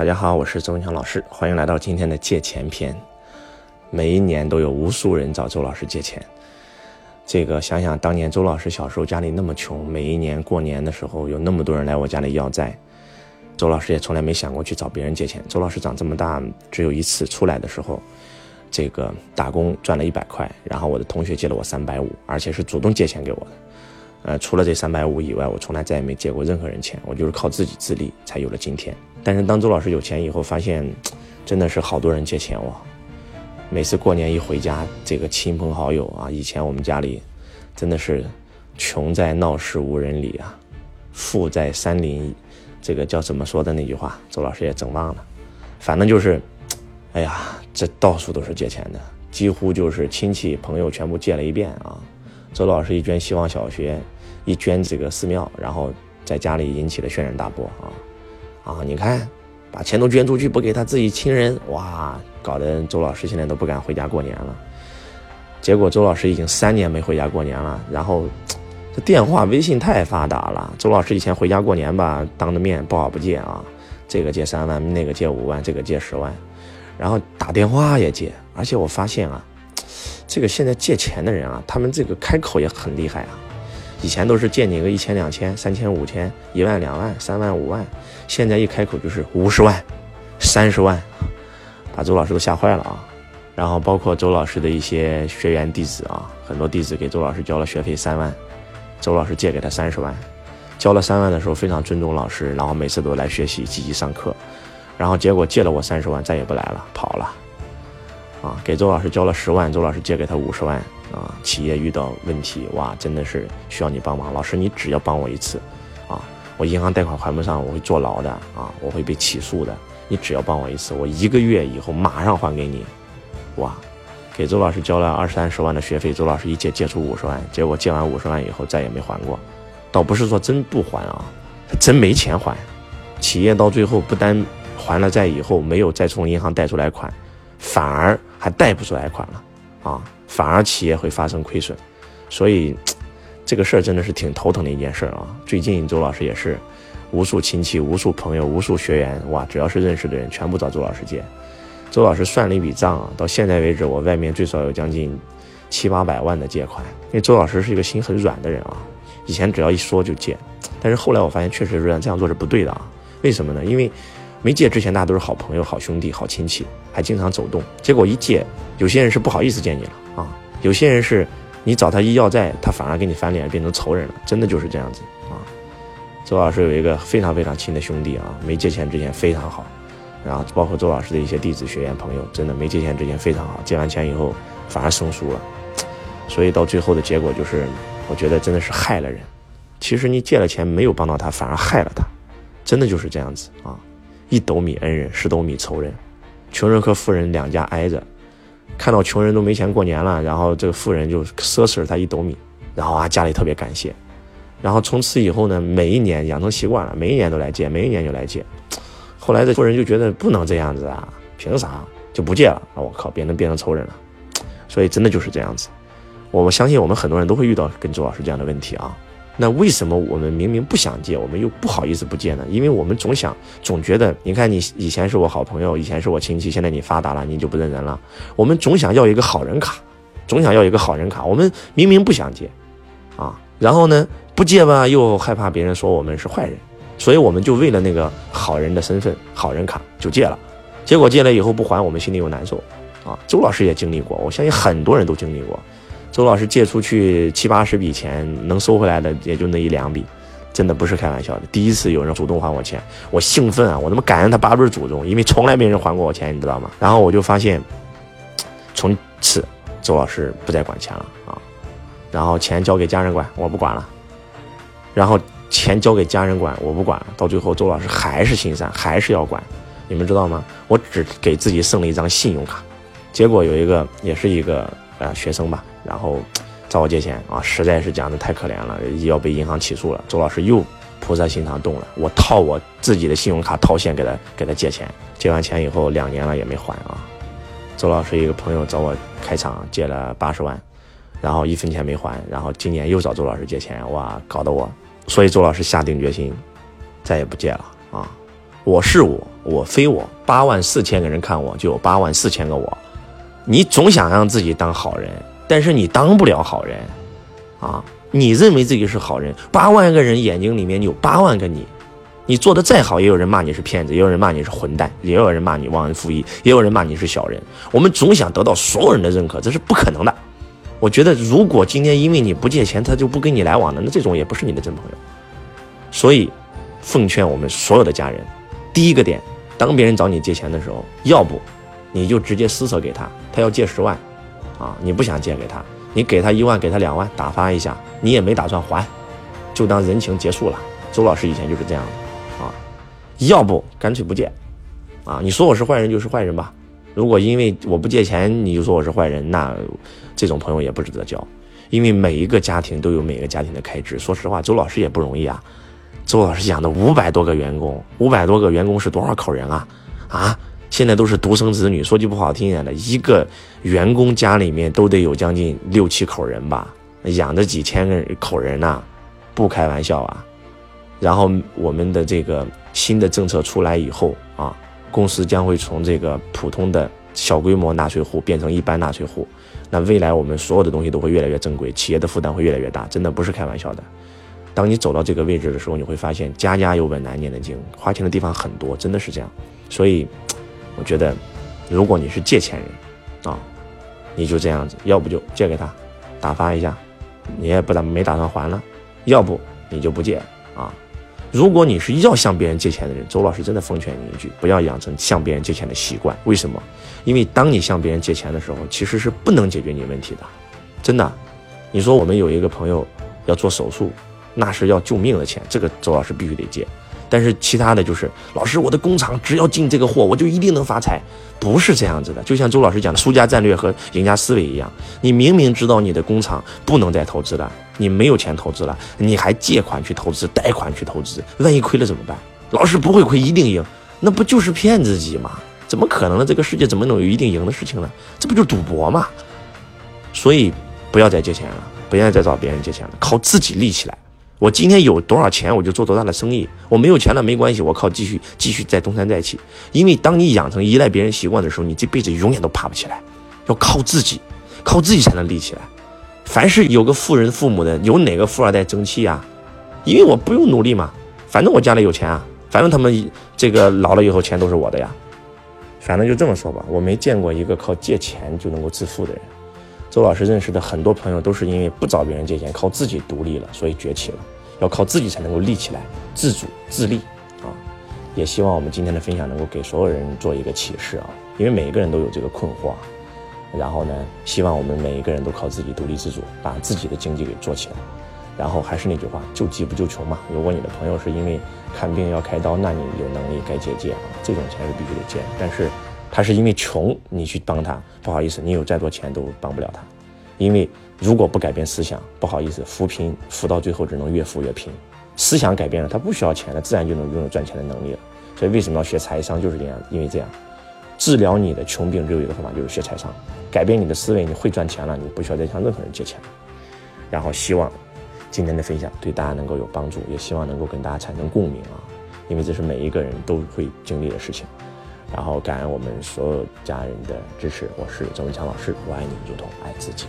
大家好，我是周文强老师，欢迎来到今天的借钱篇。每一年都有无数人找周老师借钱。这个想想当年周老师小时候家里那么穷，每一年过年的时候有那么多人来我家里要债，周老师也从来没想过去找别人借钱。周老师长这么大只有一次出来的时候，这个打工赚了一百块，然后我的同学借了我三百五，而且是主动借钱给我的。呃，除了这三百五以外，我从来再也没借过任何人钱，我就是靠自己自立才有了今天。但是当周老师有钱以后，发现 真的是好多人借钱我。每次过年一回家，这个亲朋好友啊，以前我们家里真的是穷在闹市无人理啊，富在山林，这个叫怎么说的那句话，周老师也整忘了。反正就是，哎呀，这到处都是借钱的，几乎就是亲戚朋友全部借了一遍啊。周老师一捐希望小学，一捐这个寺庙，然后在家里引起了轩然大波啊。啊，你看，把钱都捐出去，不给他自己亲人，哇，搞得周老师现在都不敢回家过年了。结果周老师已经三年没回家过年了。然后，这电话、微信太发达了。周老师以前回家过年吧，当着面不好不借啊，这个借三万，那个借五万，这个借十万，然后打电话也借。而且我发现啊，这个现在借钱的人啊，他们这个开口也很厉害啊。以前都是借你个一千两千三千五千一万两万三万五万，现在一开口就是五十万、三十万，把周老师都吓坏了啊！然后包括周老师的一些学员弟子啊，很多弟子给周老师交了学费三万，周老师借给他三十万，交了三万的时候非常尊重老师，然后每次都来学习积极上课，然后结果借了我三十万再也不来了，跑了，啊，给周老师交了十万，周老师借给他五十万。啊，企业遇到问题，哇，真的是需要你帮忙。老师，你只要帮我一次，啊，我银行贷款还不上，我会坐牢的，啊，我会被起诉的。你只要帮我一次，我一个月以后马上还给你。哇，给周老师交了二三十万的学费，周老师一借借出五十万，结果借完五十万以后再也没还过。倒不是说真不还啊，他真没钱还。企业到最后不单还了债以后没有再从银行贷出来款，反而还贷不出来款了。啊，反而企业会发生亏损，所以这个事儿真的是挺头疼的一件事儿啊。最近周老师也是，无数亲戚、无数朋友、无数学员，哇，只要是认识的人，全部找周老师借。周老师算了一笔账啊，到现在为止，我外面最少有将近七八百万的借款。因为周老师是一个心很软的人啊，以前只要一说就借，但是后来我发现确实是这样做是不对的啊。为什么呢？因为没借之前，大家都是好朋友、好兄弟、好亲戚，还经常走动。结果一借，有些人是不好意思见你了啊，有些人是你找他一要债，他反而跟你翻脸，变成仇人了。真的就是这样子啊。周老师有一个非常非常亲的兄弟啊，没借钱之前非常好，然后包括周老师的一些弟子、学员、朋友，真的没借钱之前非常好，借完钱以后反而生疏了。所以到最后的结果就是，我觉得真的是害了人。其实你借了钱没有帮到他，反而害了他，真的就是这样子啊。一斗米恩人，十斗米仇人。穷人和富人两家挨着，看到穷人都没钱过年了，然后这个富人就奢侈了他一斗米，然后啊家里特别感谢，然后从此以后呢，每一年养成习惯了，每一年都来借，每一年就来借。后来这富人就觉得不能这样子啊，凭啥就不借了？啊，我靠，变成变成仇人了。所以真的就是这样子。我们相信我们很多人都会遇到跟周老师这样的问题啊。那为什么我们明明不想借，我们又不好意思不借呢？因为我们总想，总觉得，你看你以前是我好朋友，以前是我亲戚，现在你发达了，你就不认人了。我们总想要一个好人卡，总想要一个好人卡。我们明明不想借，啊，然后呢不借吧，又害怕别人说我们是坏人，所以我们就为了那个好人的身份、好人卡就借了。结果借了以后不还，我们心里又难受，啊，周老师也经历过，我相信很多人都经历过。周老师借出去七八十笔钱，能收回来的也就那一两笔，真的不是开玩笑的。第一次有人主动还我钱，我兴奋啊！我他妈感恩他八辈祖宗，因为从来没人还过我钱，你知道吗？然后我就发现，从此周老师不再管钱了啊，然后钱交给家人管，我不管了。然后钱交给家人管，我不管了。到最后，周老师还是心善，还是要管。你们知道吗？我只给自己剩了一张信用卡，结果有一个也是一个呃学生吧。然后找我借钱啊，实在是讲的太可怜了，要被银行起诉了。周老师又菩萨心肠动了，我套我自己的信用卡套现给他给他借钱，借完钱以后两年了也没还啊。周老师一个朋友找我开厂借了八十万，然后一分钱没还，然后今年又找周老师借钱，哇，搞得我，所以周老师下定决心再也不借了啊。我是我，我非我，八万四千个人看我，就有八万四千个我。你总想让自己当好人，但是你当不了好人，啊！你认为自己是好人，八万个人眼睛里面有八万个你，你做的再好，也有人骂你是骗子，也有人骂你是混蛋，也有人骂你忘恩负义，也有人骂你是小人。我们总想得到所有人的认可，这是不可能的。我觉得，如果今天因为你不借钱，他就不跟你来往了，那这种也不是你的真朋友。所以，奉劝我们所有的家人，第一个点，当别人找你借钱的时候，要不你就直接施舍给他，他要借十万，啊，你不想借给他，你给他一万，给他两万，打发一下，你也没打算还，就当人情结束了。周老师以前就是这样的，啊，要不干脆不借，啊，你说我是坏人就是坏人吧。如果因为我不借钱你就说我是坏人，那这种朋友也不值得交。因为每一个家庭都有每个家庭的开支。说实话，周老师也不容易啊。周老师养的五百多个员工，五百多个员工是多少口人啊？啊，现在都是独生子女。说句不好听点的，一个员工家里面都得有将近六七口人吧，养着几千个口人呐，不开玩笑啊。然后我们的这个新的政策出来以后啊。公司将会从这个普通的小规模纳税户变成一般纳税户，那未来我们所有的东西都会越来越正规，企业的负担会越来越大，真的不是开玩笑的。当你走到这个位置的时候，你会发现家家有本难念的经，花钱的地方很多，真的是这样。所以，我觉得，如果你是借钱人，啊，你就这样子，要不就借给他，打发一下，你也不打没打算还了，要不你就不借啊。如果你是要向别人借钱的人，周老师真的奉劝你一句：不要养成向别人借钱的习惯。为什么？因为当你向别人借钱的时候，其实是不能解决你问题的。真的，你说我们有一个朋友要做手术，那是要救命的钱，这个周老师必须得借。但是其他的就是，老师，我的工厂只要进这个货，我就一定能发财，不是这样子的。就像周老师讲的，输家战略和赢家思维一样，你明明知道你的工厂不能再投资了，你没有钱投资了，你还借款去投资，贷款去投资，万一亏了怎么办？老师不会亏，一定赢，那不就是骗自己吗？怎么可能呢？这个世界怎么能有一定赢的事情呢？这不就是赌博吗？所以不要再借钱了，不要再找别人借钱了，靠自己立起来。我今天有多少钱，我就做多大的生意。我没有钱了没关系，我靠继续继续再东山再起。因为当你养成依赖别人习惯的时候，你这辈子永远都爬不起来。要靠自己，靠自己才能立起来。凡是有个富人父母的，有哪个富二代争气呀？因为我不用努力嘛，反正我家里有钱啊，反正他们这个老了以后钱都是我的呀。反正就这么说吧，我没见过一个靠借钱就能够致富的人。周老师认识的很多朋友都是因为不找别人借钱，靠自己独立了，所以崛起了。要靠自己才能够立起来，自主自立啊！也希望我们今天的分享能够给所有人做一个启示啊！因为每一个人都有这个困惑。然后呢，希望我们每一个人都靠自己独立自主，把自己的经济给做起来。然后还是那句话，救急不救穷嘛。如果你的朋友是因为看病要开刀，那你有能力该借借啊，这种钱是必须得借。但是。他是因为穷，你去帮他，不好意思，你有再多钱都帮不了他，因为如果不改变思想，不好意思，扶贫扶到最后只能越扶越贫。思想改变了，他不需要钱了，自然就能拥有赚钱的能力了。所以为什么要学财商，就是这样，因为这样，治疗你的穷病只有一个方法，就是学财商，改变你的思维，你会赚钱了，你不需要再向任何人借钱。然后希望今天的分享对大家能够有帮助，也希望能够跟大家产生共鸣啊，因为这是每一个人都会经历的事情。然后感恩我们所有家人的支持，我是周文强老师，我爱你如同爱自己。